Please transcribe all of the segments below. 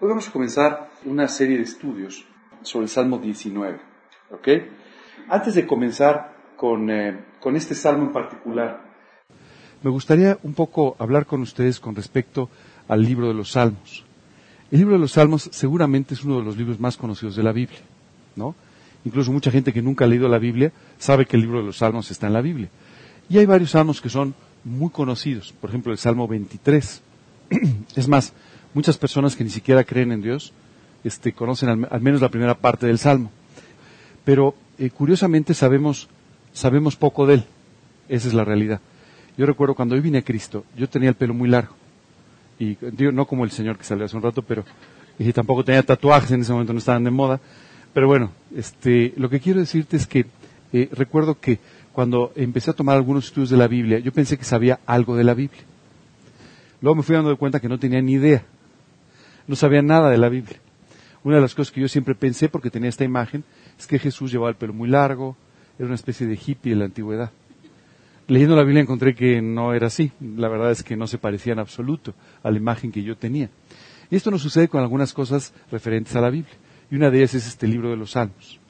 Hoy vamos a comenzar una serie de estudios sobre el Salmo 19. ¿Ok? Antes de comenzar con, eh, con este salmo en particular, me gustaría un poco hablar con ustedes con respecto al libro de los Salmos. El libro de los Salmos seguramente es uno de los libros más conocidos de la Biblia, ¿no? Incluso mucha gente que nunca ha leído la Biblia sabe que el libro de los Salmos está en la Biblia. Y hay varios salmos que son muy conocidos, por ejemplo el Salmo 23. es más, muchas personas que ni siquiera creen en Dios este, conocen al, menos la primera parte del Salmo. Pero eh, curiosamente sabemos, sabemos poco de él. Esa es la realidad. Yo recuerdo cuando yo vine a Cristo, yo tenía el pelo muy largo. Y no como el Señor que salió hace un rato, pero tampoco tenía tatuajes en ese momento, no estaban de moda. Pero bueno, este, lo que quiero decirte es que eh, recuerdo que cuando empecé a tomar algunos estudios de la Biblia, yo pensé que sabía algo de la Biblia. Luego me fui dando cuenta que no tenía ni idea. No sabía nada de la Biblia. Una de las cosas que yo siempre pensé, porque tenía esta imagen, es que Jesús llevaba el pelo muy largo, era una especie de hippie en la antigüedad. Leyendo la Biblia encontré que no era así. La verdad es que no se parecía en absoluto a la imagen que yo tenía. Y esto nos sucede con algunas cosas referentes a la Biblia. Y una de ellas es este libro de los Salmos.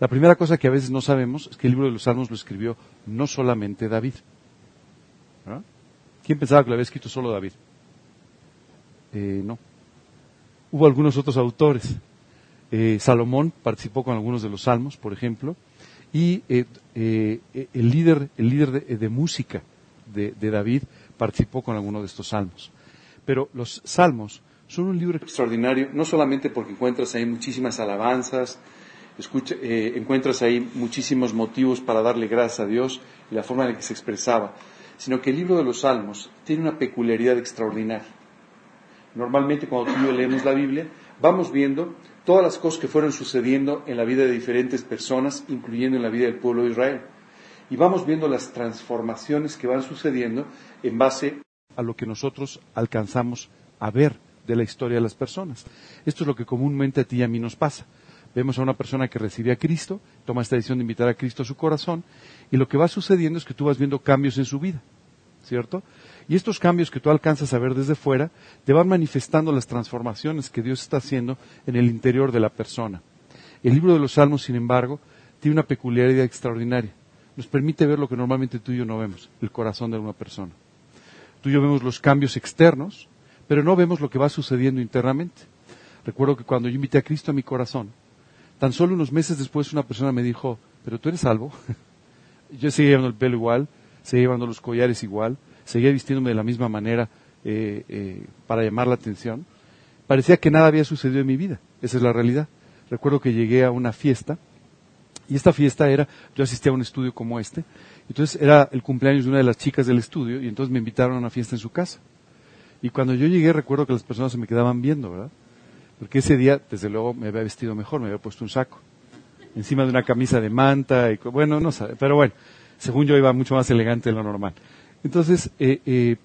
La primera cosa que a veces no sabemos es que el libro de los Salmos lo escribió no solamente David. ¿Quién pensaba que lo había escrito solo David? Eh, no. Hubo algunos otros autores. Eh, Salomón participó con algunos de los salmos, por ejemplo, y eh, el líder, el líder de, música de, David participó con algunos de estos salmos. Pero los salmos son un libro extraordinario, no solamente porque encuentras ahí muchísimas alabanzas, eh, encuentras ahí muchísimos motivos para darle gracias a Dios y la forma en la que se expresaba, sino que el libro de los Salmos tiene una peculiaridad extraordinaria. Normalmente cuando tú y yo leemos la Biblia, vamos viendo todas las cosas que fueron sucediendo en la vida de diferentes personas, incluyendo en la vida del pueblo de Israel. Y vamos viendo las transformaciones que van sucediendo en base a lo que nosotros alcanzamos a ver de la historia de las personas. Esto es lo que comúnmente a ti y a mí nos pasa. Vemos a una persona que recibe a Cristo, toma esta decisión de invitar a Cristo a su corazón, y lo que va sucediendo es que tú vas viendo cambios en su vida, ¿cierto? Y estos cambios que tú alcanzas a ver desde fuera, te van manifestando las transformaciones que Dios está haciendo en el interior de la persona. El libro de los Salmos, sin embargo, tiene una peculiaridad extraordinaria. Nos permite ver lo que normalmente tú y yo no vemos, el corazón de una persona. Tú y yo vemos los cambios externos, pero no vemos lo que va sucediendo internamente. Recuerdo que cuando yo invité a Cristo a mi corazón, Tan solo unos meses después una persona me dijo, pero tú eres salvo. Yo seguía llevando el pelo igual, seguía llevando los collares igual, seguía vistiéndome de la misma manera eh, eh, para llamar la atención. Parecía que nada había sucedido en mi vida. Esa es la realidad. Recuerdo que llegué a una fiesta y esta fiesta era, yo asistía a un estudio como este, entonces era el cumpleaños de una de las chicas del estudio y entonces me invitaron a una fiesta en su casa. Y cuando yo llegué recuerdo que las personas se me quedaban viendo, ¿verdad? Porque ese día, desde luego, me había vestido mejor, me había puesto un saco. Encima de una camisa de manta, y, bueno, no sabe, pero bueno, según yo iba mucho más elegante de lo normal. Entonces, eh, eh,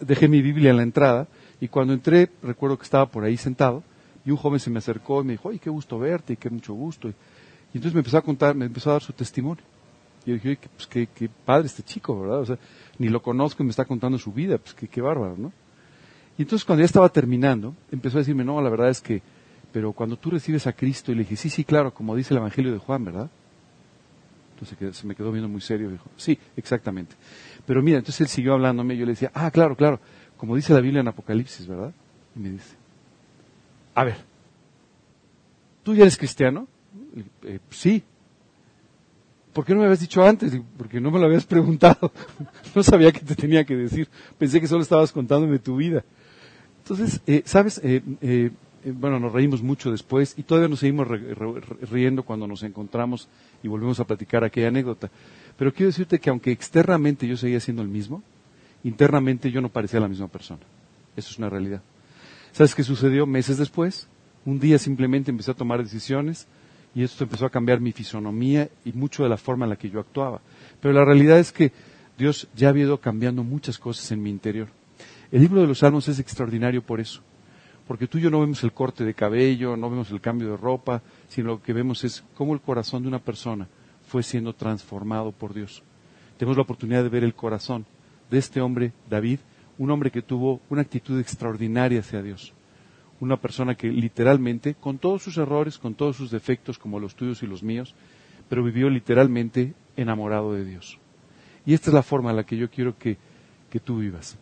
dejé mi Biblia en la entrada, y cuando entré, recuerdo que estaba por ahí sentado, y un joven se me acercó y me dijo, ¡ay, qué gusto verte! Qué mucho gusto. Y, entonces me empezó a contar, me empezó a dar su testimonio. Y yo dije, pues qué, qué padre este chico, ¿verdad? O sea, ni lo conozco y me está contando su vida, pues qué, qué bárbaro, ¿no? Y entonces cuando ya estaba terminando, empezó a decirme, no, la verdad es que, pero cuando tú recibes a Cristo, y le dije, sí, sí, claro, como dice el Evangelio de Juan, ¿verdad? Entonces se me quedó viendo muy serio, dijo, sí, exactamente. Pero mira, entonces él siguió hablándome, y yo le decía, ah, claro, claro, como dice la Biblia en Apocalipsis, ¿verdad? Y me dice, a ver, ¿tú ya eres cristiano? Eh, sí. ¿Por qué no me habías dicho antes? Porque no me lo habías preguntado. no sabía qué te tenía que decir. Pensé que solo estabas contándome tu vida. Entonces, eh, ¿sabes? Eh, eh, bueno, nos reímos mucho después y todavía nos seguimos riendo cuando nos encontramos y volvemos a platicar aquella anécdota. Pero quiero decirte que aunque externamente yo seguía siendo el mismo, internamente yo no parecía la misma persona. Eso es una realidad. ¿Sabes qué sucedió meses después? Un día simplemente empecé a tomar decisiones y esto empezó a cambiar mi fisonomía y mucho de la forma en la que yo actuaba. Pero la realidad es que Dios ya había ido cambiando muchas cosas en mi interior. El libro de los Salmos es extraordinario por eso, porque tú y yo no vemos el corte de cabello, no vemos el cambio de ropa, sino lo que vemos es cómo el corazón de una persona fue siendo transformado por Dios. Tenemos la oportunidad de ver el corazón de este hombre, David, un hombre que tuvo una actitud extraordinaria hacia Dios, una persona que literalmente, con todos sus errores, con todos sus defectos como los tuyos y los míos, pero vivió literalmente enamorado de Dios. Y esta es la forma en la que yo quiero que, que tú vivas,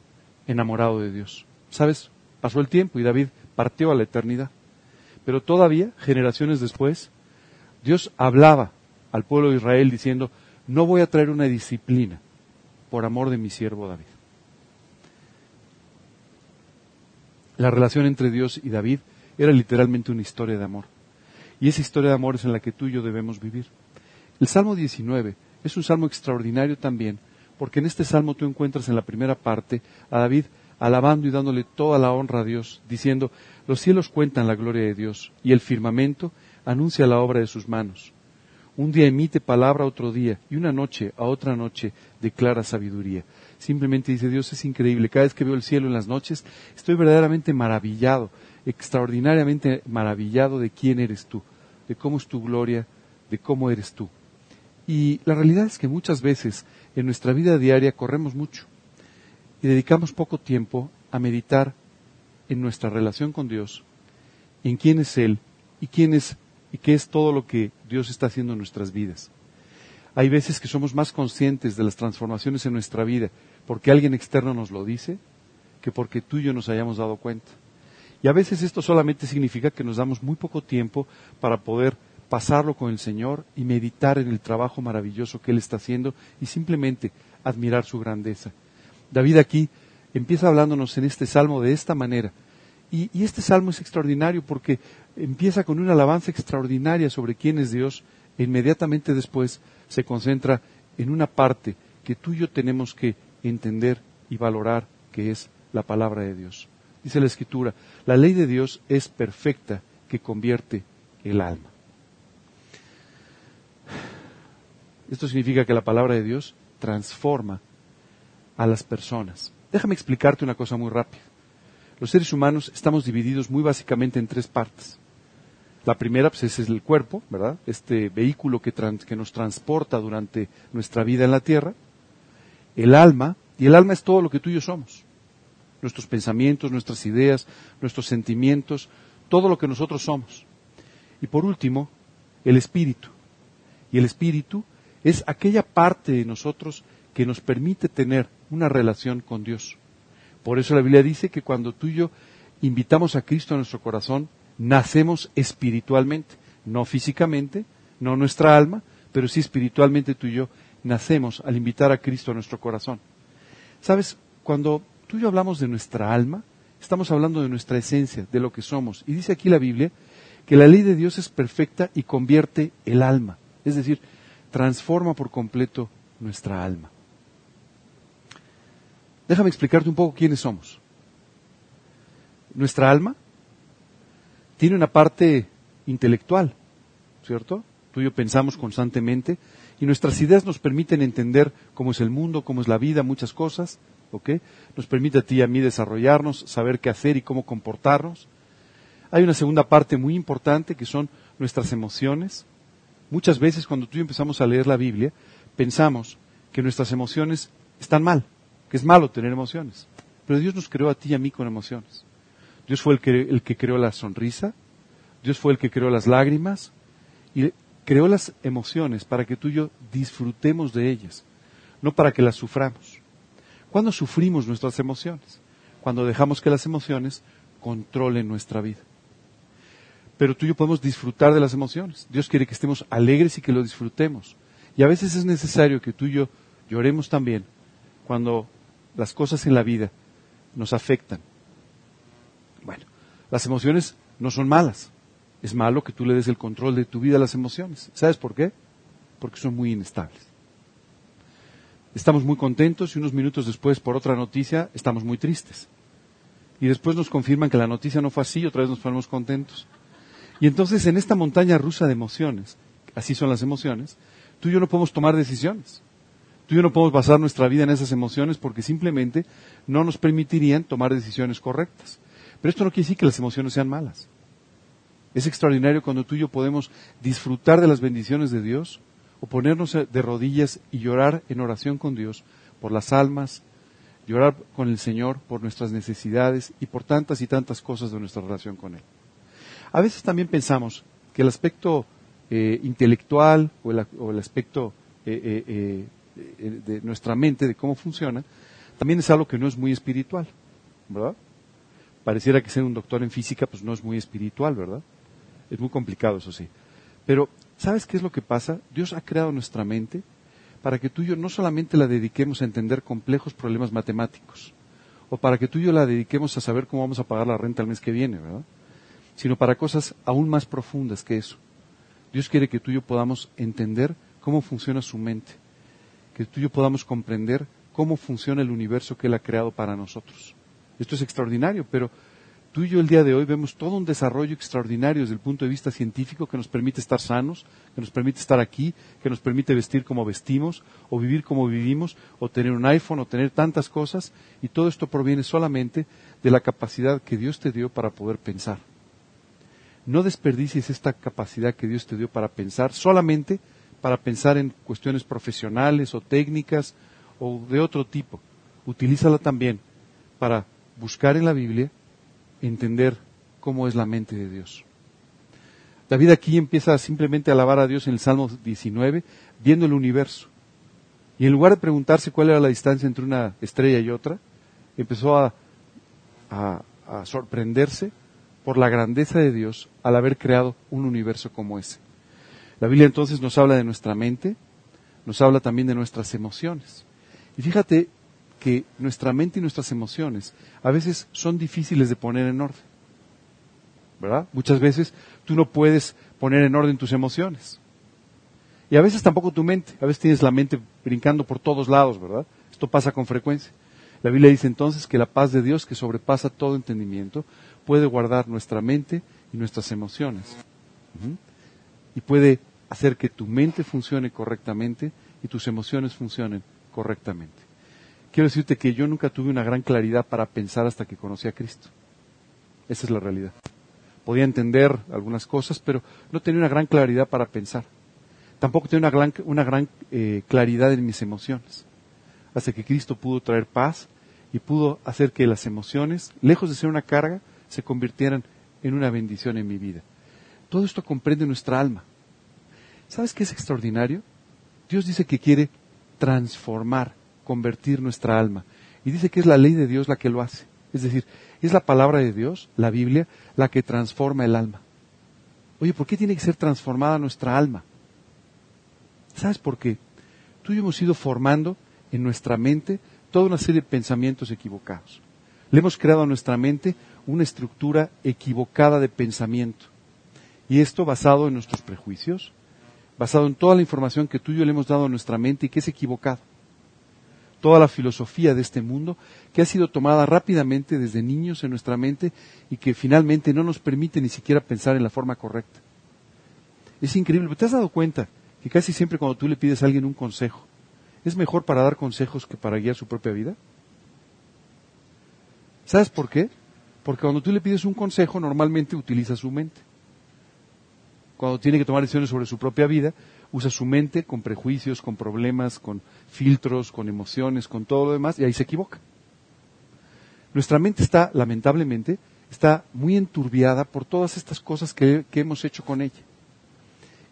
enamorado de Dios. ¿Sabes? Pasó el tiempo y David partió a la eternidad. Pero todavía, generaciones después, Dios hablaba al pueblo de Israel diciendo, no voy a traer una disciplina por amor de mi siervo David. La relación entre Dios y David era literalmente una historia de amor. Y esa historia de amor es en la que tú y yo debemos vivir. El Salmo 19 es un salmo extraordinario también, porque en este salmo tú encuentras en la primera parte a David alabando y dándole toda la honra a Dios, diciendo, los cielos cuentan la gloria de Dios, y el firmamento anuncia la obra de sus manos. Un día emite palabra a otro día, y una noche a otra noche declara sabiduría. Simplemente dice, Dios es increíble. Cada vez que veo el cielo en las noches, estoy verdaderamente maravillado, extraordinariamente maravillado de quién eres tú, de cómo es tu gloria, de cómo eres tú. Y la realidad es que muchas veces en nuestra vida diaria corremos mucho y dedicamos poco tiempo a meditar en nuestra relación con Dios, en quién es Él y quién es y qué es todo lo que Dios está haciendo en nuestras vidas. Hay veces que somos más conscientes de las transformaciones en nuestra vida porque alguien externo nos lo dice que porque tú y yo nos hayamos dado cuenta. Y a veces esto solamente significa que nos damos muy poco tiempo para poder pasarlo con el Señor y meditar en el trabajo maravilloso que Él está haciendo y simplemente admirar su grandeza. David aquí empieza hablándonos en este salmo de esta manera. Y, este salmo es extraordinario porque empieza con una alabanza extraordinaria sobre quién es Dios e inmediatamente después se concentra en una parte que tú y yo tenemos que entender y valorar, que es la palabra de Dios. Dice la Escritura, la ley de Dios es perfecta que convierte el alma. Esto significa que la palabra de Dios transforma a las personas. Déjame explicarte una cosa muy rápida. Los seres humanos estamos divididos muy básicamente en tres partes. La primera pues, es el cuerpo, ¿verdad? Este vehículo que, que nos transporta durante nuestra vida en la tierra. El alma, y el alma es todo lo que tú y yo somos. Nuestros pensamientos, nuestras ideas, nuestros sentimientos, todo lo que nosotros somos. Y por último, el espíritu. Y el espíritu es aquella parte de nosotros que nos permite tener una relación con Dios. Por eso la Biblia dice que cuando tú y yo invitamos a Cristo a nuestro corazón, nacemos espiritualmente, no físicamente, no nuestra alma, pero sí espiritualmente tú y yo nacemos al invitar a Cristo a nuestro corazón. Sabes, cuando tú y yo hablamos de nuestra alma, estamos hablando de nuestra esencia, de lo que somos. Y dice aquí la Biblia que la ley de Dios es perfecta y convierte el alma. Es decir, transforma por completo nuestra alma. Déjame explicarte un poco quiénes somos. Nuestra alma tiene una parte intelectual, ¿cierto? Tú y yo pensamos constantemente y nuestras ideas nos permiten entender cómo es el mundo, cómo es la vida, muchas cosas, ¿ok? Nos permite a ti y a mí desarrollarnos, saber qué hacer y cómo comportarnos. Hay una segunda parte muy importante que son nuestras emociones, Muchas veces cuando tú y yo empezamos a leer la Biblia, pensamos que nuestras emociones están mal, que es malo tener emociones. Pero Dios nos creó a ti y a mí con emociones. Dios fue el que, el que creó la sonrisa, Dios fue el que creó las lágrimas y creó las emociones para que tú y yo disfrutemos de ellas, no para que las suframos. ¿Cuándo sufrimos nuestras emociones? Cuando dejamos que las emociones controlen nuestra vida pero tú y yo podemos disfrutar de las emociones. Dios quiere que estemos alegres y que lo disfrutemos. Y a veces es necesario que tú y yo lloremos también cuando las cosas en la vida nos afectan. Bueno, las emociones no son malas. Es malo que tú le des el control de tu vida a las emociones. ¿Sabes por qué? Porque son muy inestables. Estamos muy contentos y unos minutos después, por otra noticia, estamos muy tristes. Y después nos confirman que la noticia no fue así y otra vez nos ponemos contentos. Y entonces en esta montaña rusa de emociones, así son las emociones, tú y yo no podemos tomar decisiones. Tú y yo no podemos basar nuestra vida en esas emociones porque simplemente no nos permitirían tomar decisiones correctas. Pero esto no quiere decir que las emociones sean malas. Es extraordinario cuando tú y yo podemos disfrutar de las bendiciones de Dios o ponernos de rodillas y llorar en oración con Dios por las almas llorar con el Señor por nuestras necesidades y por tantas y tantas cosas de nuestra relación con Él. A veces también pensamos que el aspecto eh, intelectual o el, aspecto eh, eh, de nuestra mente, de cómo funciona, también es algo que no es muy espiritual, ¿verdad? Pareciera que ser un doctor en física pues no es muy espiritual, ¿verdad? Es muy complicado, eso sí. Pero, ¿sabes qué es lo que pasa? Dios ha creado nuestra mente para que tú y yo no solamente la dediquemos a entender complejos problemas matemáticos, o para que tú y yo la dediquemos a saber cómo vamos a pagar la renta el mes que viene, ¿verdad? Sino para cosas aún más profundas que eso. Dios quiere que tú y yo podamos entender cómo funciona su mente, que tú y yo podamos comprender cómo funciona el universo que Él ha creado para nosotros. Esto es extraordinario, pero tú y yo el día de hoy vemos todo un desarrollo extraordinario desde el punto de vista científico que nos permite estar sanos, que nos permite estar aquí, que nos permite vestir como vestimos, o vivir como vivimos, o tener un iPhone, o tener tantas cosas, y todo esto proviene solamente de la capacidad que Dios te dio para poder pensar. No desperdicies esta capacidad que Dios te dio para pensar solamente para pensar en cuestiones profesionales o técnicas o de otro tipo. Utilízala también para buscar en la Biblia entender cómo es la mente de Dios. David aquí empieza simplemente a alabar a Dios en el Salmo 19, viendo el universo. Y en lugar de preguntarse cuál era la distancia entre una estrella y otra, empezó a, a, sorprenderse por la grandeza de Dios al haber creado un universo como ese. La Biblia entonces nos habla de nuestra mente, nos habla también de nuestras emociones. Y fíjate que nuestra mente y nuestras emociones a veces son difíciles de poner en orden. ¿Verdad? Muchas veces tú no puedes poner en orden tus emociones. Y a veces tampoco tu mente. A veces tienes la mente brincando por todos lados, ¿verdad? Esto pasa con frecuencia. La Biblia dice entonces que la paz de Dios, que sobrepasa todo entendimiento, puede guardar nuestra mente y nuestras emociones y puede hacer que tu mente funcione correctamente y tus emociones funcionen correctamente. Quiero decirte que yo nunca tuve una gran claridad para pensar hasta que conocí a Cristo. Esa es la realidad. Podía entender algunas cosas, pero no tenía una gran claridad para pensar. Tampoco tenía una gran, eh, claridad en mis emociones. Hasta que Cristo pudo traer paz y pudo hacer que las emociones, lejos de ser una carga, se convirtieran en una bendición en mi vida. Todo esto comprende nuestra alma. ¿Sabes qué es extraordinario? Dios dice que quiere transformar, convertir nuestra alma. Y dice que es la ley de Dios la que lo hace. Es decir, es la palabra de Dios, la Biblia, la que transforma el alma. Oye, ¿por qué tiene que ser transformada nuestra alma? ¿Sabes por qué? Tú y yo hemos ido formando en nuestra mente toda una serie de pensamientos equivocados. Le hemos creado a nuestra mente una estructura equivocada de pensamiento. Y esto basado en nuestros prejuicios, basado en toda la información que tú y yo le hemos dado a nuestra mente y que es equivocado. Toda la filosofía de este mundo que ha sido tomada rápidamente desde niños en nuestra mente y que finalmente no nos permite ni siquiera pensar en la forma correcta. Es increíble, ¿te has dado cuenta que casi siempre cuando tú le pides a alguien un consejo, es mejor para dar consejos que para guiar su propia vida? ¿Sabes por qué? Porque cuando tú le pides un consejo, normalmente utiliza su mente cuando tiene que tomar decisiones sobre su propia vida, usa su mente con prejuicios, con problemas, con filtros, con emociones, con todo lo demás, y ahí se equivoca. Nuestra mente está, lamentablemente, está muy enturbiada por todas estas cosas que, hemos hecho con ella.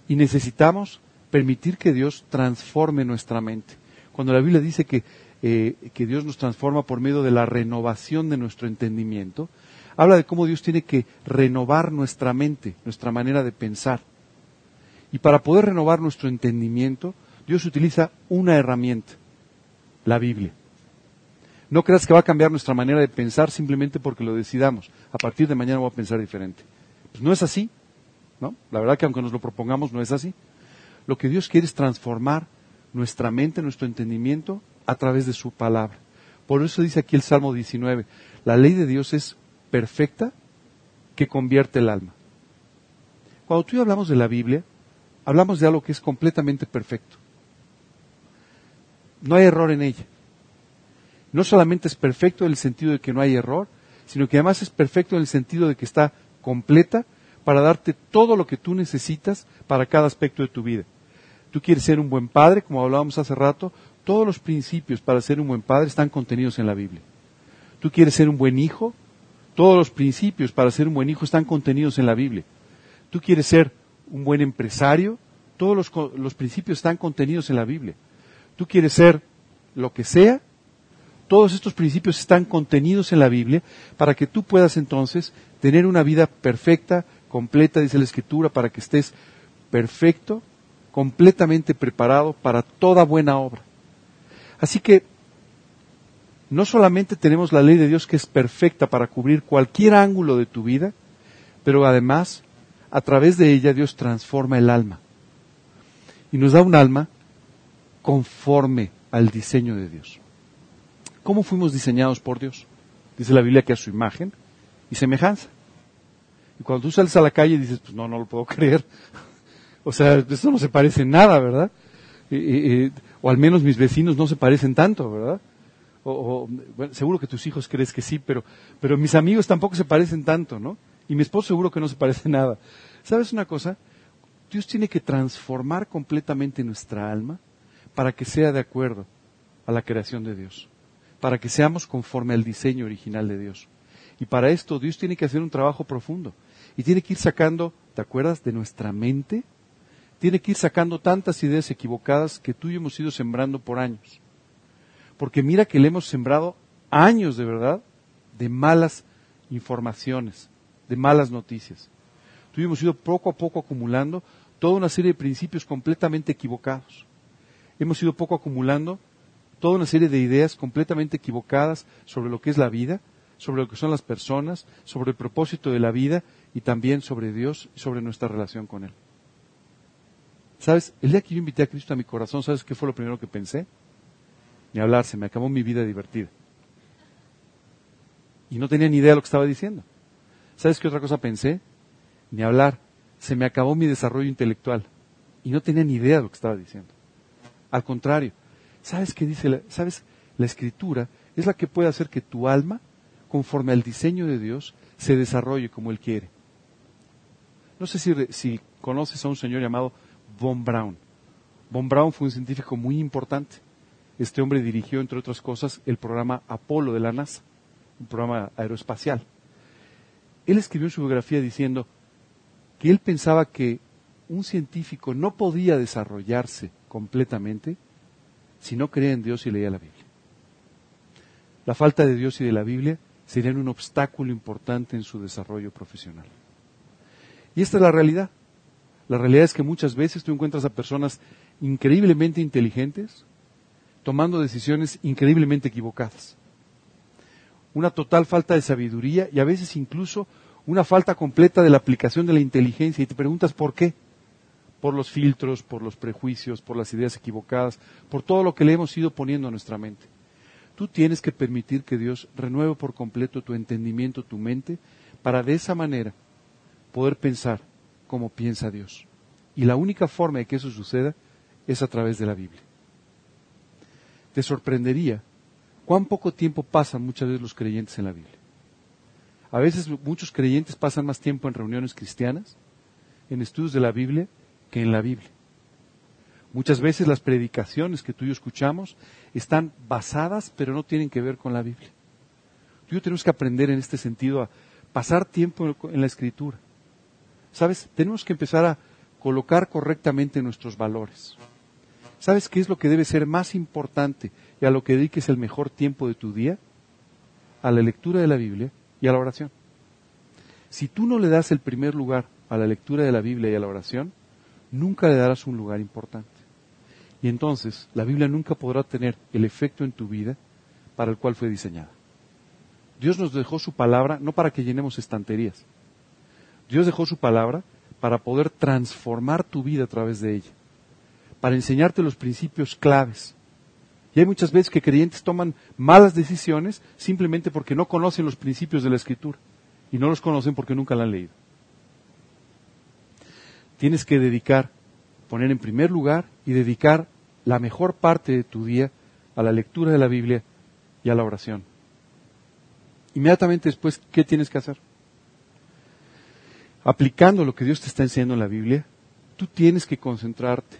Y necesitamos permitir que Dios transforme nuestra mente. Cuando la Biblia dice que, eh, que Dios nos transforma por medio de la renovación de nuestro entendimiento, habla de cómo Dios tiene que renovar nuestra mente, nuestra manera de pensar. Y para poder renovar nuestro entendimiento, Dios utiliza una herramienta, la Biblia. No creas que va a cambiar nuestra manera de pensar simplemente porque lo decidamos. A partir de mañana voy a pensar diferente. Pues no es así, ¿no? La verdad que aunque nos lo propongamos no es así. Lo que Dios quiere es transformar nuestra mente, nuestro entendimiento a través de su palabra. Por eso dice aquí el Salmo 19, la ley de Dios es perfecta que convierte el alma. Cuando tú y yo hablamos de la Biblia, hablamos de algo que es completamente perfecto. No hay error en ella. No solamente es perfecto en el sentido de que no hay error, sino que además es perfecto en el sentido de que está completa para darte todo lo que tú necesitas para cada aspecto de tu vida. Tú quieres ser un buen padre, como hablábamos hace rato, Todos los principios para ser un buen padre están contenidos en la Biblia. ¿Tú quieres ser un buen hijo? Todos los principios para ser un buen hijo están contenidos en la Biblia. ¿Tú quieres ser un buen empresario? Todos los, los principios están contenidos en la Biblia. ¿Tú quieres ser lo que sea? Todos estos principios están contenidos en la Biblia para que tú puedas entonces tener una vida perfecta, completa, dice la Escritura, para que estés perfecto, completamente preparado para toda buena obra. Así que no solamente tenemos la ley de Dios que es perfecta para cubrir cualquier ángulo de tu vida, pero además a través de ella Dios transforma el alma y nos da un alma conforme al diseño de Dios. ¿Cómo fuimos diseñados por Dios? Dice la Biblia que a su imagen y semejanza. Y cuando tú sales a la calle dices, pues no, no lo puedo creer. o sea, esto no se parece nada, ¿verdad? o al menos mis vecinos no se parecen tanto, ¿verdad? O, seguro que tus hijos crees que sí, pero, pero mis amigos tampoco se parecen tanto, ¿no? Y mi esposo seguro que no se parece nada. ¿Sabes una cosa? Dios tiene que transformar completamente nuestra alma para que sea de acuerdo a la creación de Dios, para que seamos conforme al diseño original de Dios. Y para esto Dios tiene que hacer un trabajo profundo y tiene que ir sacando, ¿te acuerdas? De nuestra mente, tiene que ir sacando tantas ideas equivocadas que tú y yo hemos ido sembrando por años. Porque mira que le hemos sembrado años de verdad de malas informaciones, de malas noticias. Hemos ido poco a poco acumulando toda una serie de principios completamente equivocados hemos ido poco acumulando toda una serie de ideas completamente equivocadas sobre lo que es la vida, sobre lo que son las personas, sobre el propósito de la vida y también sobre Dios y sobre nuestra relación con Él. ¿Sabes? El día que yo invité a Cristo a mi corazón, ¿sabes qué fue lo primero que pensé? Ni hablar, se me acabó mi vida divertida. Y no tenía ni idea de lo que estaba diciendo. ¿Sabes qué otra cosa pensé? Ni hablar, se me acabó mi desarrollo intelectual. Y no tenía ni idea de lo que estaba diciendo. Al contrario, ¿sabes qué dice? La, ¿Sabes? La escritura es la que puede hacer que tu alma, conforme al diseño de Dios, se desarrolle como Él quiere. No sé si, si conoces a un señor llamado Von Braun. Von Braun fue un científico muy importante. Este hombre dirigió, entre otras cosas, el programa Apolo de la NASA, un programa aeroespacial. Él escribió en su biografía diciendo que él pensaba que un científico no podía desarrollarse completamente si no creía en Dios y leía la Biblia. La falta de Dios y de la Biblia serían un obstáculo importante en su desarrollo profesional. Y esta es la realidad. La realidad es que muchas veces tú encuentras a personas increíblemente inteligentes tomando decisiones increíblemente equivocadas. Una total falta de sabiduría y a veces incluso una falta completa de la aplicación de la inteligencia y te preguntas por qué por los filtros, por los prejuicios, por las ideas equivocadas, por todo lo que le hemos ido poniendo a nuestra mente. Tú tienes que permitir que Dios renueve por completo tu entendimiento, tu mente, para de esa manera poder pensar como piensa Dios. Y la única forma de que eso suceda es a través de la Biblia. Te sorprendería cuán poco tiempo pasan muchas veces los creyentes en la Biblia. A veces muchos creyentes pasan más tiempo en reuniones cristianas, en estudios de la Biblia, que en la Biblia. Muchas veces las predicaciones que tú y yo escuchamos están basadas, pero no tienen que ver con la Biblia. Tú y yo tenemos que aprender en este sentido a pasar tiempo en la escritura. ¿Sabes? Tenemos que empezar a colocar correctamente nuestros valores. ¿Sabes qué es lo que debe ser más importante y a lo que dediques el mejor tiempo de tu día? A la lectura de la Biblia y a la oración. Si tú no le das el primer lugar a la lectura de la Biblia y a la oración, nunca le darás un lugar importante. Y entonces la Biblia nunca podrá tener el efecto en tu vida para el cual fue diseñada. Dios nos dejó su palabra no para que llenemos estanterías. Dios dejó su palabra para poder transformar tu vida a través de ella, para enseñarte los principios claves. Y hay muchas veces que creyentes toman malas decisiones simplemente porque no conocen los principios de la Escritura y no los conocen porque nunca la han leído tienes que dedicar, poner en primer lugar y dedicar la mejor parte de tu día a la lectura de la Biblia y a la oración. Inmediatamente después, ¿qué tienes que hacer? Aplicando lo que Dios te está enseñando en la Biblia, tú tienes que concentrarte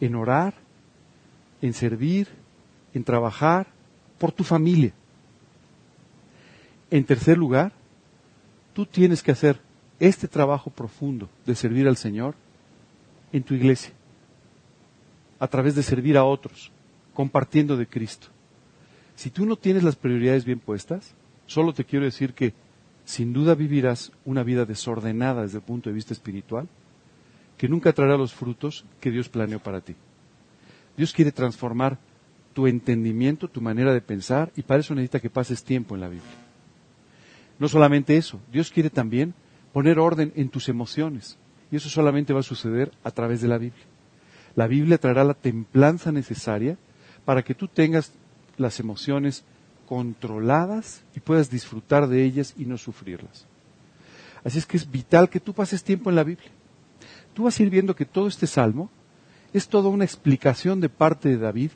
en orar, en servir en trabajar por tu familia. En tercer lugar, tú tienes que hacer este trabajo profundo de servir al Señor en tu iglesia, a través de servir a otros, compartiendo de Cristo. Si tú no tienes las prioridades bien puestas, solo te quiero decir que sin duda vivirás una vida desordenada desde el punto de vista espiritual, que nunca traerá los frutos que Dios planeó para ti. Dios quiere transformar tu entendimiento, tu manera de pensar, y para eso necesita que pases tiempo en la Biblia. No solamente eso, Dios quiere también poner orden en tus emociones, y eso solamente va a suceder a través de la Biblia. La Biblia traerá la templanza necesaria para que tú tengas las emociones controladas y puedas disfrutar de ellas y no sufrirlas. Así es que es vital que tú pases tiempo en la Biblia. Tú vas a ir viendo que todo este salmo es toda una explicación de parte de David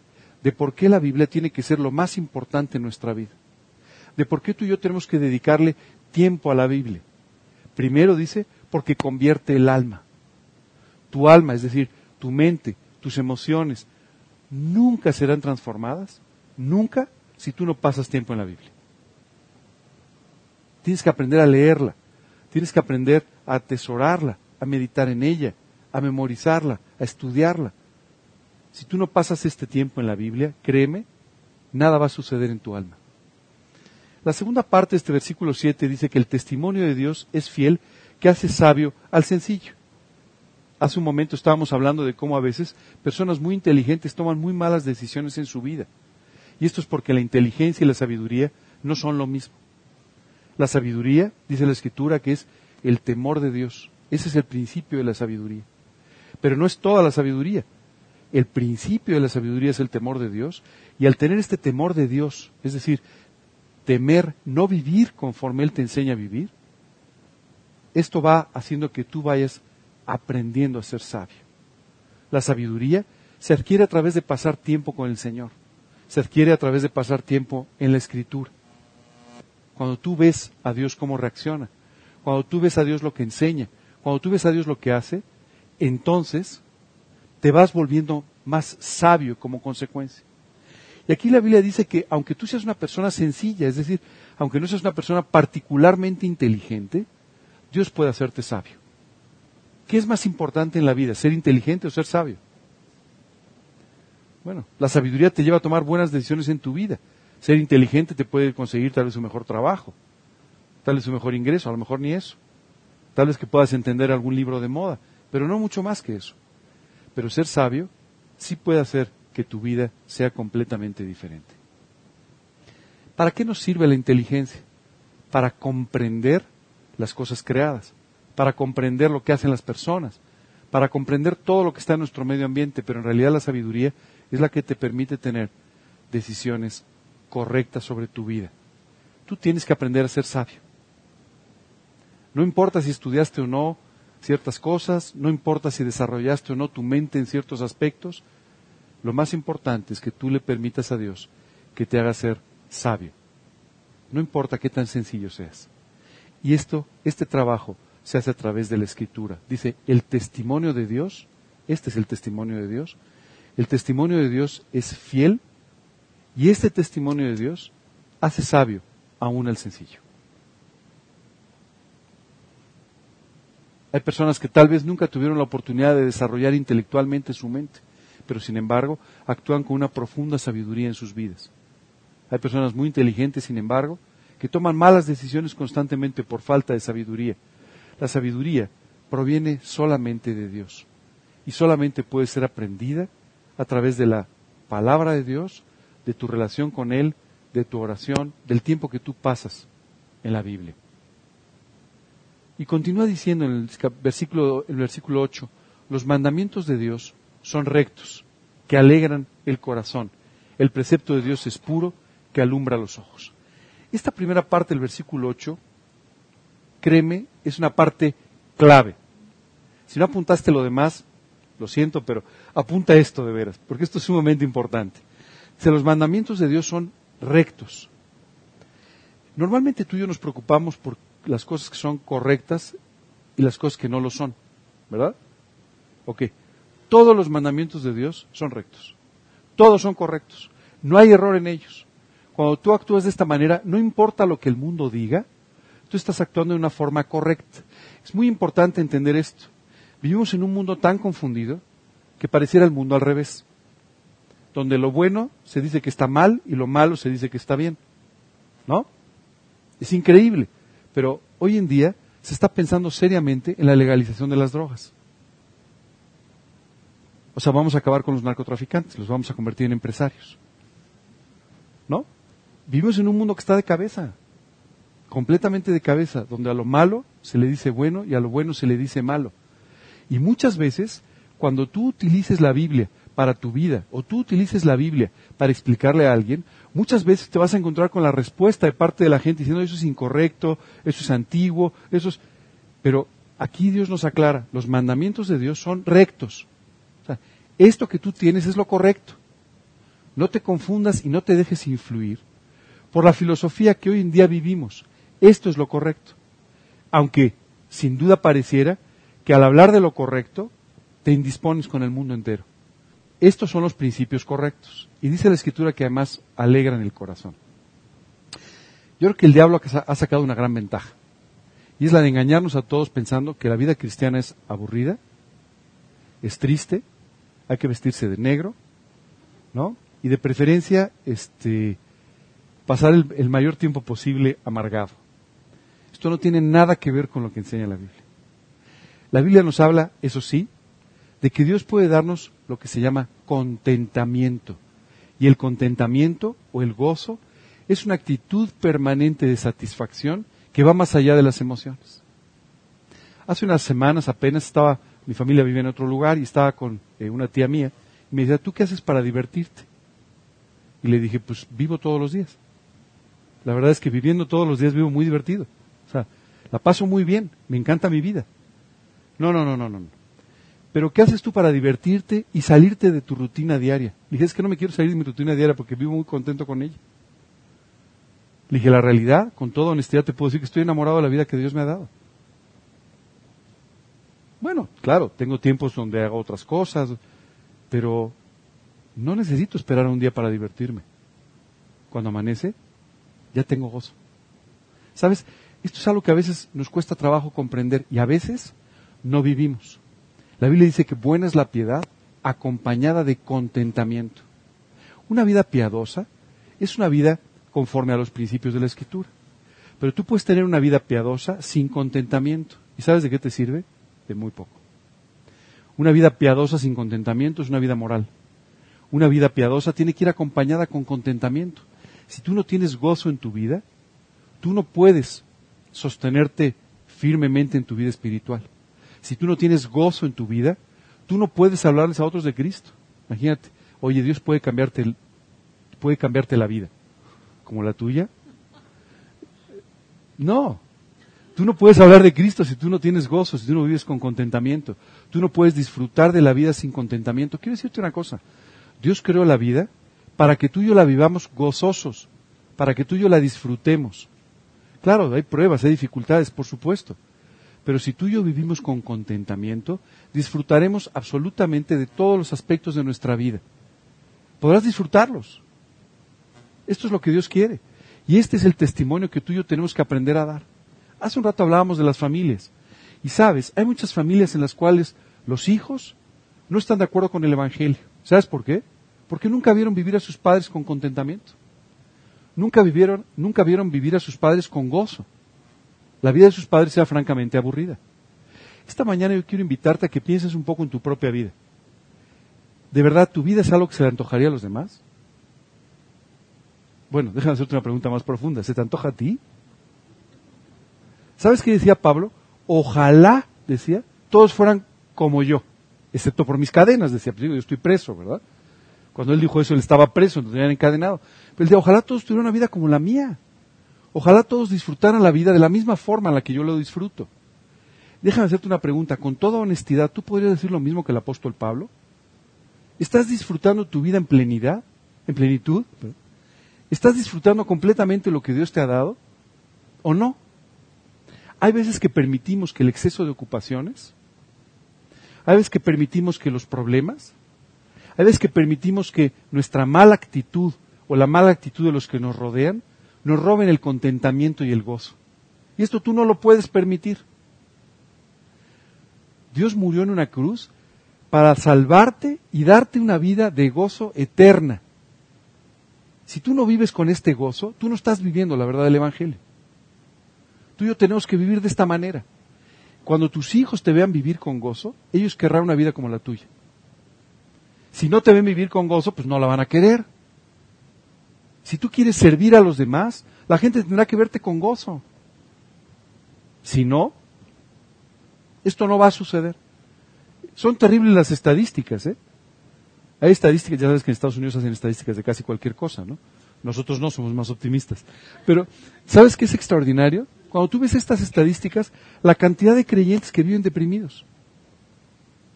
de por qué la Biblia tiene que ser lo más importante en nuestra vida. De por qué tú y yo tenemos que dedicarle tiempo a la Biblia. Primero dice, porque convierte el alma. Tu alma, es decir, tu mente, tus emociones, nunca serán transformadas, nunca, si tú no pasas tiempo en la Biblia. Tienes que aprender a leerla, tienes que aprender a atesorarla, a meditar en ella, a memorizarla, a estudiarla. Si tú no pasas este tiempo en la Biblia, créeme, nada va a suceder en tu alma. La segunda parte de este versículo 7 dice que el testimonio de Dios es fiel, que hace sabio al sencillo. Hace un momento estábamos hablando de cómo a veces personas muy inteligentes toman muy malas decisiones en su vida. Y esto es porque la inteligencia y la sabiduría no son lo mismo. La sabiduría, dice la Escritura, que es el temor de Dios. Ese es el principio de la sabiduría. Pero no es toda la sabiduría. El principio de la sabiduría es el temor de Dios. Y al tener este temor de Dios, es decir, temer no vivir conforme Él te enseña a vivir, esto va haciendo que tú vayas aprendiendo a ser sabio. La sabiduría se adquiere a través de pasar tiempo con el Señor. Se adquiere a través de pasar tiempo en la Escritura. Cuando tú ves a Dios cómo reacciona, cuando tú ves a Dios lo que enseña, cuando tú ves a Dios lo que hace, entonces te vas volviendo más sabio como consecuencia. Y aquí la Biblia dice que aunque tú seas una persona sencilla, es decir, aunque no seas una persona particularmente inteligente, Dios puede hacerte sabio. ¿Qué es más importante en la vida, ser inteligente o ser sabio? Bueno, la sabiduría te lleva a tomar buenas decisiones en tu vida. Ser inteligente te puede conseguir tal vez un mejor trabajo, tal vez un mejor ingreso, a lo mejor ni eso. Tal vez que puedas entender algún libro de moda, pero no mucho más que eso. Pero ser sabio sí puede hacer que tu vida sea completamente diferente. ¿Para qué nos sirve la inteligencia? Para comprender las cosas creadas, para comprender lo que hacen las personas, para comprender todo lo que está en nuestro medio ambiente, pero en realidad la sabiduría es la que te permite tener decisiones correctas sobre tu vida. Tú tienes que aprender a ser sabio. No importa si estudiaste o no ciertas cosas, no importa si desarrollaste o no tu mente en ciertos aspectos, lo más importante es que tú le permitas a Dios que te haga ser sabio. No importa qué tan sencillo seas. Y esto, este trabajo se hace a través de la escritura. Dice, el testimonio de Dios, este es el testimonio de Dios, el testimonio de Dios es fiel y este testimonio de Dios hace sabio aún al sencillo. Hay personas que tal vez nunca tuvieron la oportunidad de desarrollar intelectualmente su mente, pero sin embargo actúan con una profunda sabiduría en sus vidas. Hay personas muy inteligentes, sin embargo, que toman malas decisiones constantemente por falta de sabiduría. La sabiduría proviene solamente de Dios y solamente puede ser aprendida a través de la palabra de Dios, de tu relación con Él, de tu oración, del tiempo que tú pasas en la Biblia. Y continúa diciendo en el versículo, el versículo 8, los mandamientos de Dios son rectos, que alegran el corazón. El precepto de Dios es puro, que alumbra los ojos. Esta primera parte del versículo 8, créeme, es una parte clave. Si no apuntaste lo demás, lo siento, pero apunta esto de veras, porque esto es sumamente importante. Si los mandamientos de Dios son rectos. Normalmente tú y yo nos preocupamos por las cosas que son correctas y las cosas que no lo son, ¿verdad? Ok. Todos los mandamientos de Dios son rectos. Todos son correctos. No hay error en ellos. Cuando tú actúas de esta manera, no importa lo que el mundo diga, tú estás actuando de una forma correcta. Es muy importante entender esto. Vivimos en un mundo tan confundido que pareciera el mundo al revés, donde lo bueno se dice que está mal y lo malo se dice que está bien. ¿No? Es increíble, pero hoy en día se está pensando seriamente en la legalización de las drogas. O sea, vamos a acabar con los narcotraficantes, los vamos a convertir en empresarios. ¿No? Vivimos en un mundo que está de cabeza, completamente de cabeza, donde a lo malo se le dice bueno y a lo bueno se le dice malo. Y muchas veces, cuando tú utilices la Biblia para tu vida o tú utilices la Biblia para explicarle a alguien, muchas veces te vas a encontrar con la respuesta de parte de la gente diciendo eso es incorrecto, eso es antiguo, eso es... Pero aquí Dios nos aclara, los mandamientos de Dios son rectos. O sea, esto que tú tienes es lo correcto. No te confundas y no te dejes influir por la filosofía que hoy en día vivimos. Esto es lo correcto. Aunque sin duda pareciera que al hablar de lo correcto te indispones con el mundo entero. Estos son los principios correctos. Y dice la escritura que además alegran el corazón. Yo creo que el diablo ha sacado una gran ventaja. Y es la de engañarnos a todos pensando que la vida cristiana es aburrida, es triste, hay que vestirse de negro, ¿no? Y de preferencia, este, pasar el, el mayor tiempo posible amargado. Esto no tiene nada que ver con lo que enseña la Biblia. La Biblia nos habla, eso sí, de que Dios puede darnos lo que se llama contentamiento. Y el contentamiento o el gozo es una actitud permanente de satisfacción que va más allá de las emociones. Hace unas semanas apenas estaba, mi familia vive en otro lugar y estaba con eh, una tía mía y me decía, ¿tú qué haces para divertirte? Y le dije, pues vivo todos los días. La verdad es que viviendo todos los días vivo muy divertido. O sea, la paso muy bien, me encanta mi vida. No, no, no, no, no. Pero ¿qué haces tú para divertirte y salirte de tu rutina diaria? Le dije, es que no me quiero salir de mi rutina diaria porque vivo muy contento con ella. Le dije, la realidad, con toda honestidad te puedo decir que estoy enamorado de la vida que Dios me ha dado. Bueno, claro, tengo tiempos donde hago otras cosas, pero no necesito esperar un día para divertirme. Cuando amanece, ya tengo gozo. ¿Sabes? Esto es algo que a veces nos cuesta trabajo comprender y a veces no vivimos. La Biblia dice que buena es la piedad acompañada de contentamiento. Una vida piadosa es una vida conforme a los principios de la Escritura. Pero tú puedes tener una vida piadosa sin contentamiento. ¿Y sabes de qué te sirve? De muy poco. Una vida piadosa sin contentamiento es una vida moral. Una vida piadosa tiene que ir acompañada con contentamiento. Si tú no tienes gozo en tu vida, tú no puedes sostenerte firmemente en tu vida espiritual. Si tú no tienes gozo en tu vida, tú no puedes hablarles a otros de Cristo. Imagínate, oye, Dios puede cambiarte, puede cambiarte la vida, como la tuya. No, tú no puedes hablar de Cristo si tú no tienes gozo, si tú no vives con contentamiento. Tú no puedes disfrutar de la vida sin contentamiento. Quiero decirte una cosa, Dios creó la vida para que tú y yo la vivamos gozosos, para que tú y yo la disfrutemos. Claro, hay pruebas, hay dificultades, por supuesto. Pero si tú y yo vivimos con contentamiento, disfrutaremos absolutamente de todos los aspectos de nuestra vida. Podrás disfrutarlos. Esto es lo que Dios quiere. Y este es el testimonio que tú y yo tenemos que aprender a dar. Hace un rato hablábamos de las familias. Y sabes, hay muchas familias en las cuales los hijos no están de acuerdo con el Evangelio. ¿Sabes por qué? Porque nunca vieron vivir a sus padres con contentamiento. Nunca vivieron, nunca vieron vivir a sus padres con gozo. La vida de sus padres era francamente aburrida. Esta mañana yo quiero invitarte a que pienses un poco en tu propia vida. ¿De verdad tu vida es algo que se le antojaría a los demás? Bueno, déjame hacerte una pregunta más profunda. ¿Se te antoja a ti? ¿Sabes qué decía Pablo? Ojalá, decía, todos fueran como yo, excepto por mis cadenas, decía, pues yo estoy preso, ¿verdad? Cuando él dijo eso, él estaba preso, no tenían encadenado. Pero él decía, ojalá todos tuvieran una vida como la mía. Ojalá todos disfrutaran la vida de la misma forma en la que yo lo disfruto. Déjame hacerte una pregunta, con toda honestidad, ¿tú podrías decir lo mismo que el apóstol Pablo? ¿Estás disfrutando tu vida en plenidad, en plenitud? ¿Estás disfrutando completamente lo que Dios te ha dado? ¿O no? Hay veces que permitimos que el exceso de ocupaciones, hay veces que permitimos que los problemas, hay veces que permitimos que nuestra mala actitud o la mala actitud de los que nos rodean nos roben el contentamiento y el gozo. Y esto tú no lo puedes permitir. Dios murió en una cruz para salvarte y darte una vida de gozo eterna. Si tú no vives con este gozo, tú no estás viviendo la verdad del Evangelio. Tú y yo tenemos que vivir de esta manera. Cuando tus hijos te vean vivir con gozo, ellos querrán una vida como la tuya. Si no te ven vivir con gozo, pues no la van a querer. Si tú quieres servir a los demás, la gente tendrá que verte con gozo. Si no, esto no va a suceder. Son terribles las estadísticas, ¿eh? Hay estadísticas, ya sabes que en Estados Unidos hacen estadísticas de casi cualquier cosa, ¿no? Nosotros no somos más optimistas. Pero, ¿sabes qué es extraordinario? Cuando tú ves estas estadísticas, la cantidad de creyentes que viven deprimidos.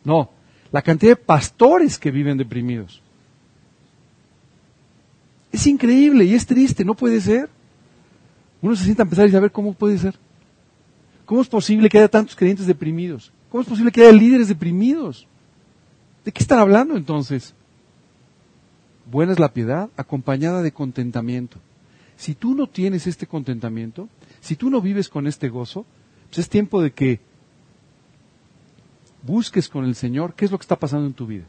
No, la cantidad de pastores que viven deprimidos. Es increíble y es triste, no puede ser. Uno se sienta a empezar y saber cómo puede ser. ¿Cómo es posible que haya tantos creyentes deprimidos? ¿Cómo es posible que haya líderes deprimidos? ¿De qué están hablando entonces? Buena es la piedad acompañada de contentamiento. Si tú no tienes este contentamiento, si tú no vives con este gozo, pues es tiempo de que busques con el Señor qué es lo que está pasando en tu vida.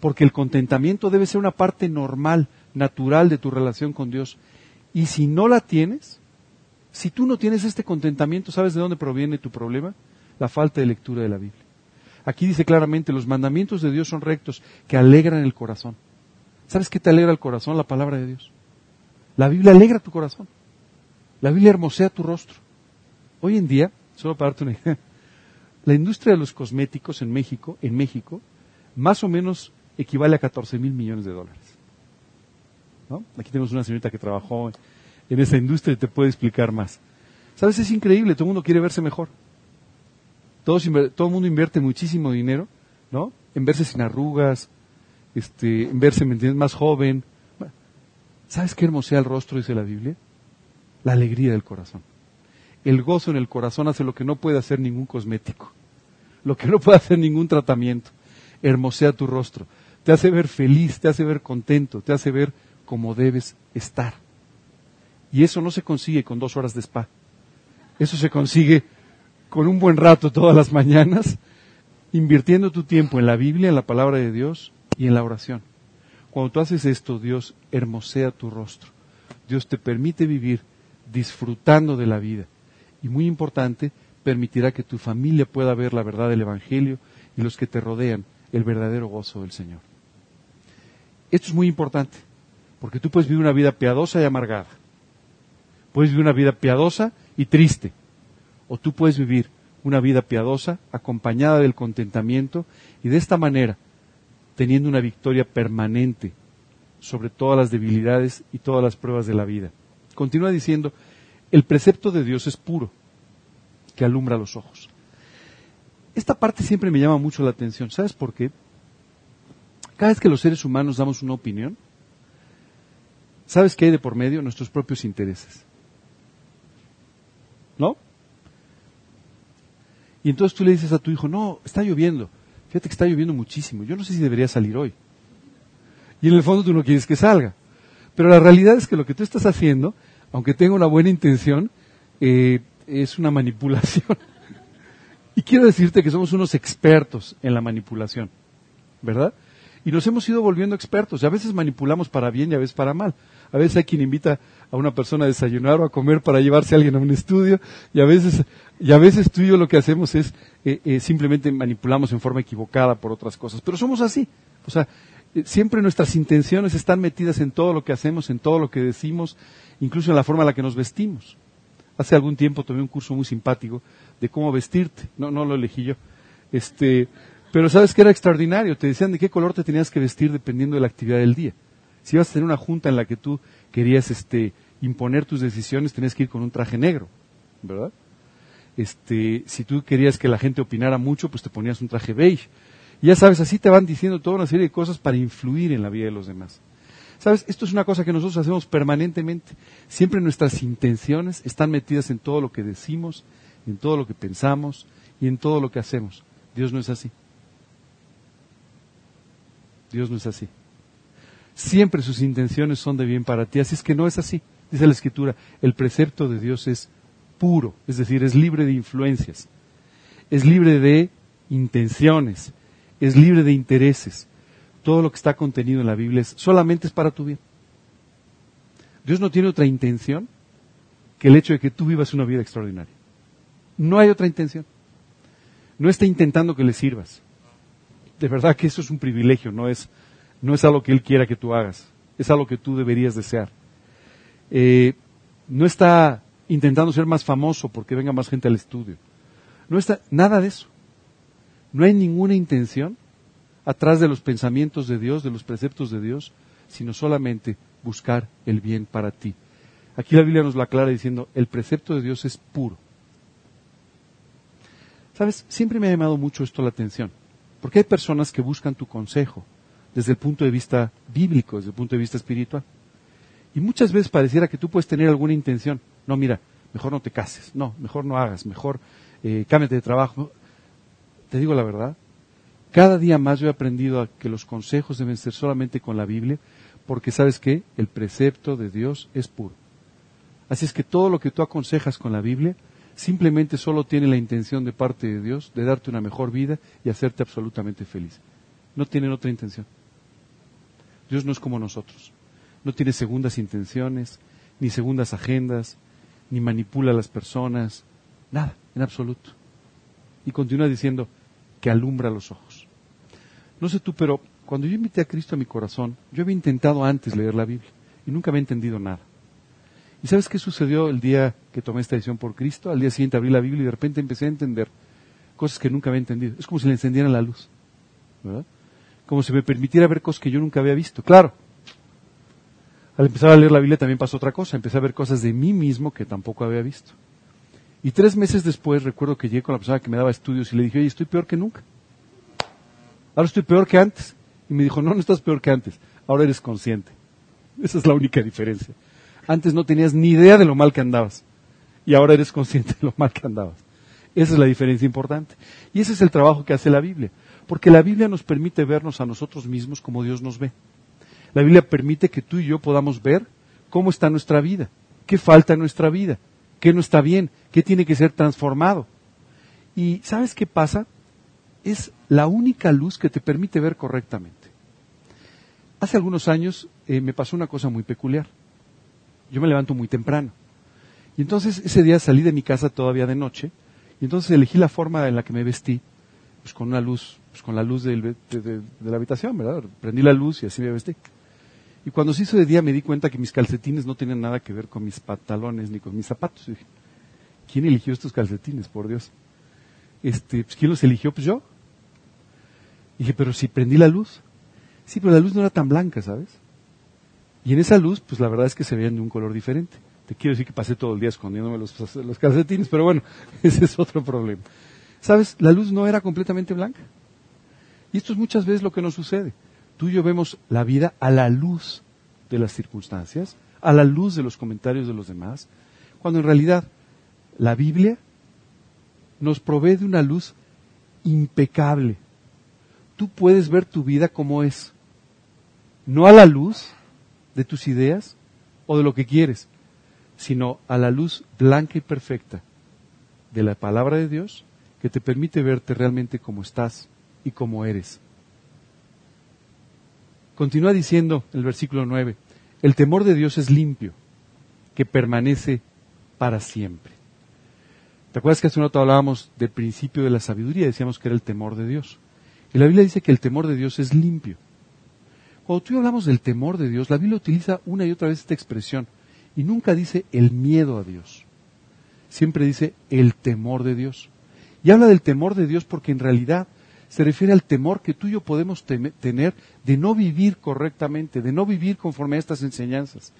Porque el contentamiento debe ser una parte normal, natural de tu relación con Dios. Y si no la tienes, si tú no tienes este contentamiento, ¿sabes de dónde proviene tu problema? La falta de lectura de la Biblia. Aquí dice claramente, los mandamientos de Dios son rectos, que alegran el corazón. ¿Sabes qué te alegra el corazón? La palabra de Dios. La Biblia alegra tu corazón. La Biblia hermosea tu rostro. Hoy en día, solo para darte una idea, la industria de los cosméticos en México, en México, más o menos equivale a 14 mil millones de dólares. Aquí tenemos una señorita que trabajó en esa industria y te puede explicar más. ¿Sabes? Es increíble, todo el mundo quiere verse mejor. Todo, el mundo invierte muchísimo dinero, ¿no? En verse sin arrugas, este, en verse, más joven. ¿Sabes qué hermosea el rostro, dice la Biblia? La alegría del corazón. El gozo en el corazón hace lo que no puede hacer ningún cosmético, lo que no puede hacer ningún tratamiento. Hermosea tu rostro, te hace ver feliz, te hace ver contento, te hace ver como debes estar. Y eso no se consigue con dos horas de spa. Eso se consigue con un buen rato todas las mañanas, invirtiendo tu tiempo en la Biblia, en la palabra de Dios y en la oración. Cuando tú haces esto, Dios hermosea tu rostro. Dios te permite vivir disfrutando de la vida. Y muy importante, permitirá que tu familia pueda ver la verdad del Evangelio y los que te rodean el verdadero gozo del Señor. Esto es muy importante. Porque tú puedes vivir una vida piadosa y amargada. Puedes vivir una vida piadosa y triste. O tú puedes vivir una vida piadosa acompañada del contentamiento y de esta manera teniendo una victoria permanente sobre todas las debilidades y todas las pruebas de la vida. Continúa diciendo, el precepto de Dios es puro, que alumbra los ojos. Esta parte siempre me llama mucho la atención. ¿Sabes por qué? Cada vez que los seres humanos damos una opinión, ¿Sabes qué hay de por medio? Nuestros propios intereses. ¿No? Y entonces tú le dices a tu hijo, no, está lloviendo. Fíjate que está lloviendo muchísimo. Yo no sé si debería salir hoy. Y en el fondo tú no quieres que salga. Pero la realidad es que lo que tú estás haciendo, aunque tenga una buena intención, eh, es una manipulación. y quiero decirte que somos unos expertos en la manipulación. ¿Verdad? Y nos hemos ido volviendo expertos. Y a veces manipulamos para bien y a veces para mal. A veces hay quien invita a una persona a desayunar o a comer para llevarse a alguien a un estudio. Y a veces, y a veces tú y yo lo que hacemos es eh, eh, simplemente manipulamos en forma equivocada por otras cosas. Pero somos así. O sea, eh, siempre nuestras intenciones están metidas en todo lo que hacemos, en todo lo que decimos, incluso en la forma en la que nos vestimos. Hace algún tiempo tomé un curso muy simpático de cómo vestirte. No, no lo elegí yo. Este, pero sabes que era extraordinario, te decían de qué color te tenías que vestir dependiendo de la actividad del día. Si ibas a tener una junta en la que tú querías este, imponer tus decisiones, tenías que ir con un traje negro, ¿verdad? Este, si tú querías que la gente opinara mucho, pues te ponías un traje beige. Ya sabes, así te van diciendo toda una serie de cosas para influir en la vida de los demás. ¿Sabes? Esto es una cosa que nosotros hacemos permanentemente. Siempre nuestras intenciones están metidas en todo lo que decimos, en todo lo que pensamos y en todo lo que hacemos. Dios no es así. Dios no es así. Siempre sus intenciones son de bien para ti. Así es que no es así. Dice la Escritura, el precepto de Dios es puro, es decir, es libre de influencias, es libre de intenciones, es libre de intereses. Todo lo que está contenido en la Biblia es, solamente es para tu bien. Dios no tiene otra intención que el hecho de que tú vivas una vida extraordinaria. No hay otra intención. No está intentando que le sirvas. De verdad que eso es un privilegio, no es, no es algo que Él quiera que tú hagas, es algo que tú deberías desear. Eh, no está intentando ser más famoso porque venga más gente al estudio. No está nada de eso. No hay ninguna intención atrás de los pensamientos de Dios, de los preceptos de Dios, sino solamente buscar el bien para ti. Aquí la Biblia nos lo aclara diciendo, el precepto de Dios es puro. Sabes, siempre me ha llamado mucho esto la atención, porque hay personas que buscan tu consejo desde el punto de vista bíblico, desde el punto de vista espiritual. Y muchas veces pareciera que tú puedes tener alguna intención. No, mira, mejor no te cases, no, mejor no hagas, mejor eh, cámbiate de trabajo. Te digo la verdad, cada día más yo he aprendido a que los consejos deben ser solamente con la Biblia, porque sabes que el precepto de Dios es puro. Así es que todo lo que tú aconsejas con la Biblia simplemente solo tiene la intención de parte de Dios de darte una mejor vida y hacerte absolutamente feliz. No tienen otra intención. Dios no es como nosotros. No tiene segundas intenciones, ni segundas agendas, ni manipula a las personas, nada, en absoluto. Y continúa diciendo que alumbra los ojos. No sé tú, pero cuando yo invité a Cristo a mi corazón, yo había intentado antes leer la Biblia y nunca había entendido nada. ¿Y sabes qué sucedió el día que tomé esta decisión por Cristo? Al día siguiente abrí la Biblia y de repente empecé a entender cosas que nunca había entendido. Es como si le encendieran la luz, ¿verdad? Como si me permitiera ver cosas que yo nunca había visto. Claro, al empezar a leer la Biblia también pasó otra cosa. Empecé a ver cosas de mí mismo que tampoco había visto. Y tres meses después recuerdo que llegué con la persona que me daba estudios y le dije, oye, estoy peor que nunca. Ahora estoy peor que antes. Y me dijo, no, no estás peor que antes. Ahora eres consciente. Esa es la única diferencia. Antes no tenías ni idea de lo mal que andabas. Y ahora eres consciente de lo mal que andabas. Esa es la diferencia importante. Y ese es el trabajo que hace la Biblia. Porque la Biblia nos permite vernos a nosotros mismos como Dios nos ve. La Biblia permite que tú y yo podamos ver cómo está nuestra vida, qué falta en nuestra vida, qué no está bien, qué tiene que ser transformado. Y ¿sabes qué pasa? Es la única luz que te permite ver correctamente. Hace algunos años eh, me pasó una cosa muy peculiar yo me levanto muy temprano. Y entonces ese día salí de mi casa todavía de noche, y entonces elegí la forma en la que me vestí, pues con una luz, pues con la luz de, la habitación, ¿verdad? Prendí la luz y así me vestí. Y cuando se hizo de día me di cuenta que mis calcetines no tenían nada que ver con mis pantalones ni con mis zapatos. dije, ¿quién eligió estos calcetines, por Dios? Este, pues, ¿quién los eligió? Pues yo. dije, pero si prendí la luz. Sí, pero la luz no era tan blanca, ¿sabes? Y en esa luz, pues la verdad es que se veían de un color diferente. Te quiero decir que pasé todo el día escondiéndome los, los calcetines, pero bueno, ese es otro problema. ¿Sabes? La luz no era completamente blanca. Y esto es muchas veces lo que nos sucede. Tú y yo vemos la vida a la luz de las circunstancias, a la luz de los comentarios de los demás, cuando en realidad la Biblia nos provee de una luz impecable. Tú puedes ver tu vida como es, no a la luz de tus ideas o de lo que quieres, sino a la luz blanca y perfecta de la palabra de Dios que te permite verte realmente como estás y como eres. Continúa diciendo el versículo 9, el temor de Dios es limpio, que permanece para siempre. ¿Te acuerdas que hace un rato hablábamos del principio de la sabiduría? Decíamos que era el temor de Dios. Y la Biblia dice que el temor de Dios es limpio. Cuando tú hablamos del temor de Dios, la Biblia utiliza una y otra vez esta expresión y nunca dice el miedo a Dios. Siempre dice el temor de Dios. Y habla del temor de Dios porque en realidad se refiere al temor que tú y yo podemos tener de no vivir correctamente, de no vivir conforme a estas enseñanzas.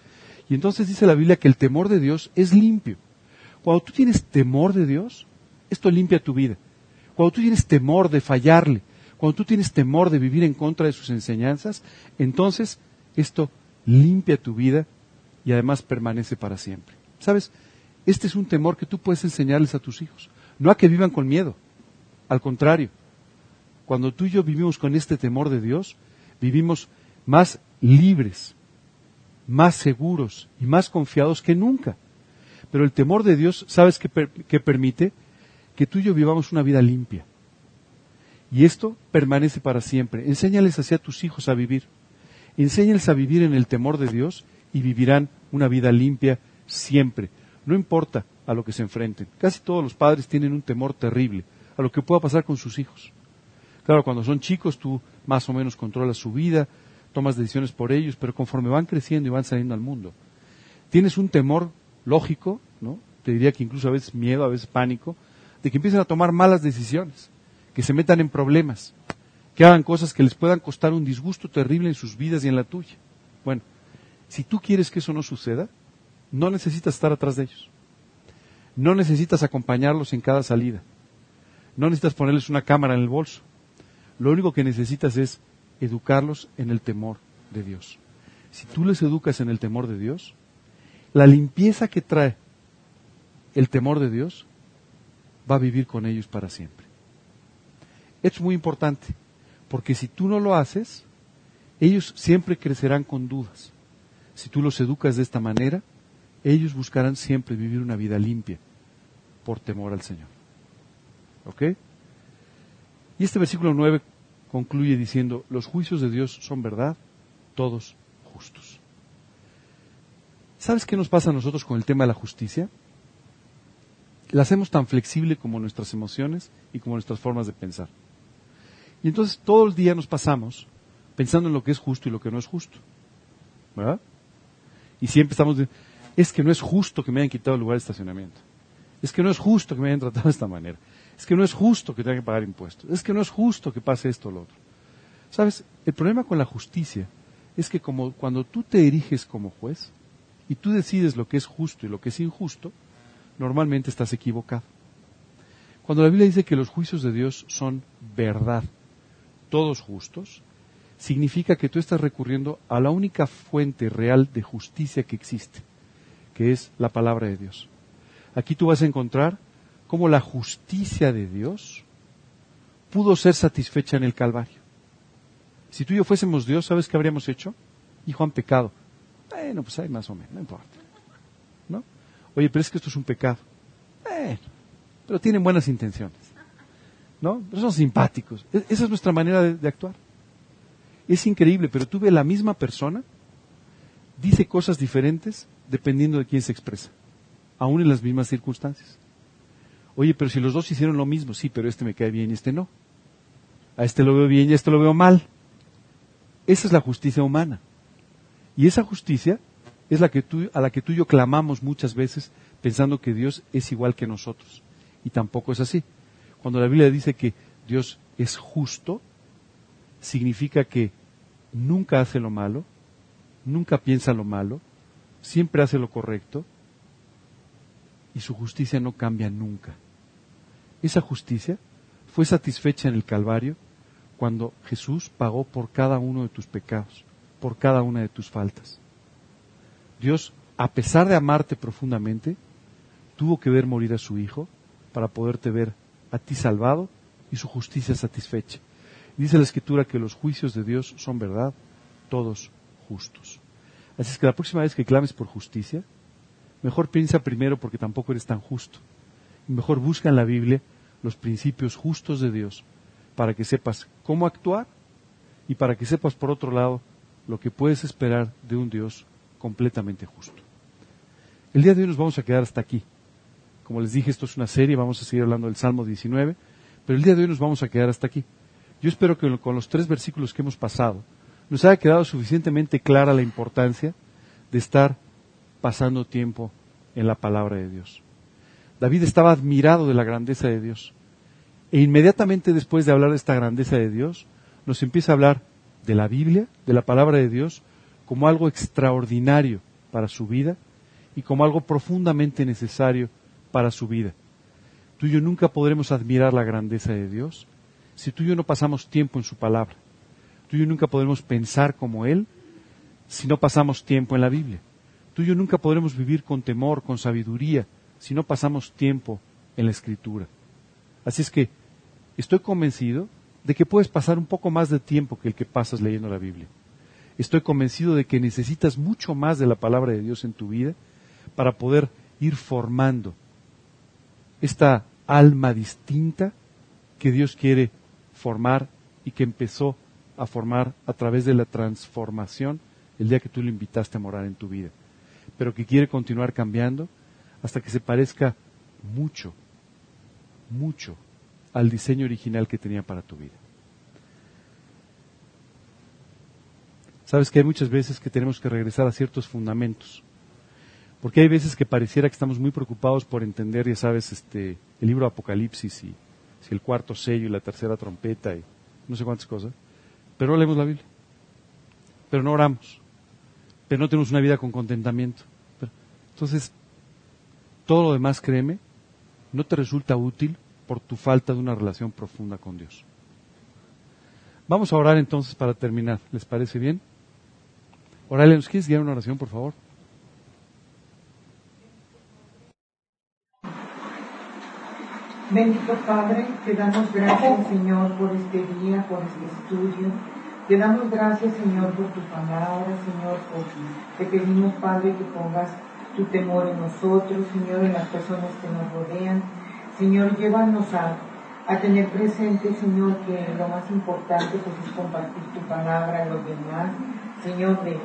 Y entonces dice la Biblia que el temor de Dios es limpio. Cuando tú tienes temor de Dios, esto limpia tu vida. Cuando tú tienes temor de fallarle, cuando tú tienes temor de vivir en contra de sus enseñanzas, entonces esto limpia tu vida y además permanece para siempre. ¿Sabes? Este es un temor que tú puedes enseñarles a tus hijos. No a que vivan con miedo. Al contrario, cuando tú y yo vivimos con este temor de Dios, vivimos más libres, más seguros y más confiados que nunca. Pero el temor de Dios, ¿sabes qué, permite? Que tú y yo vivamos una vida limpia. Y esto permanece para siempre. Enséñales así a tus hijos a vivir. Enséñales a vivir en el temor de Dios y vivirán una vida limpia siempre. No importa a lo que se enfrenten. Casi todos los padres tienen un temor terrible a lo que pueda pasar con sus hijos. Claro, cuando son chicos tú más o menos controlas su vida, tomas decisiones por ellos, pero conforme van creciendo y van saliendo al mundo, tienes un temor lógico, ¿no? Te diría que incluso a veces miedo, a veces pánico, de que empiecen a tomar malas decisiones, que se metan en problemas, que hagan cosas que les puedan costar un disgusto terrible en sus vidas y en la tuya. Bueno, si tú quieres que eso no suceda, no necesitas estar atrás de ellos. No necesitas acompañarlos en cada salida. No necesitas ponerles una cámara en el bolso. Lo único que necesitas es educarlos en el temor de Dios. Si tú les educas en el temor de Dios, la limpieza que trae el temor de Dios va a vivir con ellos para siempre. Es muy importante, porque si tú no lo haces, ellos siempre crecerán con dudas. Si tú los educas de esta manera, ellos buscarán siempre vivir una vida limpia por temor al Señor. ¿Ok? Y este versículo 9 concluye diciendo, los juicios de Dios son verdad, todos justos. ¿Sabes qué nos pasa a nosotros con el tema de la justicia? La hacemos tan flexible como nuestras emociones y como nuestras formas de pensar. Y entonces todo el día nos pasamos pensando en lo que es justo y lo que no es justo. ¿Verdad? Y siempre estamos diciendo, es que no es justo que me hayan quitado el lugar de estacionamiento. Es que no es justo que me hayan tratado de esta manera. Es que no es justo que tenga que pagar impuestos. Es que no es justo que pase esto o lo otro. ¿Sabes? El problema con la justicia es que como cuando tú te eriges como juez y tú decides lo que es justo y lo que es injusto, normalmente estás equivocado. Cuando la Biblia dice que los juicios de Dios son verdad, todos justos, significa que tú estás recurriendo a la única fuente real de justicia que existe, que es la palabra de Dios. Aquí tú vas a encontrar cómo la justicia de Dios pudo ser satisfecha en el Calvario. Si tú y yo fuésemos Dios, ¿sabes qué habríamos hecho? Hijo, han pecado. Bueno, pues hay más o menos, no importa. ¿No? Oye, pero es que esto es un pecado. Pero tienen buenas intenciones. ¿No? Son simpáticos. E-, esa es nuestra manera de, de actuar. Es increíble, pero tú ves la misma persona, dice cosas diferentes dependiendo de quién se expresa, aún en las mismas circunstancias. Oye, pero si los dos hicieron lo mismo, sí, pero este me cae bien y este no. A este lo veo bien y a este lo veo mal. Esa es la justicia humana. Y esa justicia es la que tú, a la que tú y yo clamamos muchas veces pensando que Dios es igual que nosotros. Y tampoco es así. Cuando la Biblia dice que Dios es justo, significa que nunca hace lo malo, nunca piensa lo malo, siempre hace lo correcto y su justicia no cambia nunca. Esa justicia fue satisfecha en el Calvario cuando Jesús pagó por cada uno de tus pecados, por cada una de tus faltas. Dios, a pesar de amarte profundamente, tuvo que ver morir a su Hijo para poderte ver a ti salvado y su justicia satisfecha. Dice la Escritura que los juicios de Dios son verdad, todos justos. Así es que la próxima vez que clames por justicia, mejor piensa primero porque tampoco eres tan justo. Y mejor busca en la Biblia los principios justos de Dios para que sepas cómo actuar y para que sepas, por otro lado, lo que puedes esperar de un Dios completamente justo. El día de hoy nos vamos a quedar hasta aquí. Como les dije, esto es una serie, vamos a seguir hablando del Salmo 19, pero el día de hoy nos vamos a quedar hasta aquí. Yo espero que con los tres versículos que hemos pasado nos haya quedado suficientemente clara la importancia de estar pasando tiempo en la palabra de Dios. David estaba admirado de la grandeza de Dios. E inmediatamente después de hablar de esta grandeza de Dios, nos empieza a hablar de la Biblia, de la palabra de Dios, como algo extraordinario para su vida y como algo profundamente necesario para su vida. Tú y yo nunca podremos admirar la grandeza de Dios si tú y yo no pasamos tiempo en su palabra. Tú y yo nunca podremos pensar como Él si no pasamos tiempo en la Biblia. Tú y yo nunca podremos vivir con temor, con sabiduría, si no pasamos tiempo en la Escritura. Así es que estoy convencido de que puedes pasar un poco más de tiempo que el que pasas leyendo la Biblia. estoy convencido de que necesitas mucho más de la palabra de Dios en tu vida para poder ir formando esta alma distinta que Dios quiere formar y que empezó a formar a través de la transformación el día que tú lo invitaste a morar en tu vida, pero que quiere continuar cambiando hasta que se parezca mucho, mucho al diseño original que tenía para tu vida. Sabes que hay muchas veces que tenemos que regresar a ciertos fundamentos, porque hay veces que pareciera que estamos muy preocupados por entender, ya sabes, este, el libro Apocalipsis y si el cuarto sello y la tercera trompeta y no sé cuántas cosas, pero no leemos la Biblia, pero no oramos, pero no tenemos una vida con contentamiento. Entonces, todo lo demás, créeme, no te resulta útil por tu falta de una relación profunda con Dios. Vamos a orar entonces para terminar. ¿Les parece bien? Oralia, ¿nos quieres guiar una oración, por favor? Bendito Padre, te damos gracias, Señor, por este día, por este estudio. Te damos gracias, Señor, por tu palabra, Señor, por te pedimos, Padre, que pongas tu temor en nosotros, Señor, en las personas que nos rodean. Señor, llévanos a, a tener presente, Señor, que lo más importante pues, es compartir tu palabra a los demás. Señor, de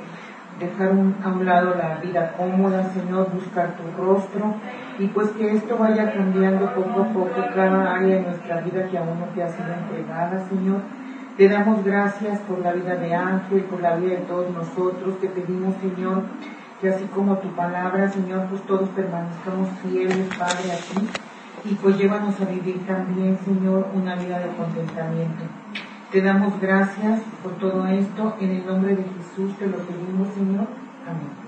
dejar a un lado la vida cómoda, Señor, buscar tu rostro y pues que esto vaya cambiando poco a poco cada área de nuestra vida que aún no te ha sido entregada, Señor. Te damos gracias por la vida de Ángel, por la vida de todos nosotros. Te pedimos, Señor, que así como tu palabra, Señor, pues todos permanezcamos fieles, Padre, a ti. Y pues llévanos a vivir también, Señor, una vida de contentamiento. Te damos gracias por todo esto. En el nombre de Jesús te lo pedimos, Señor. Amén.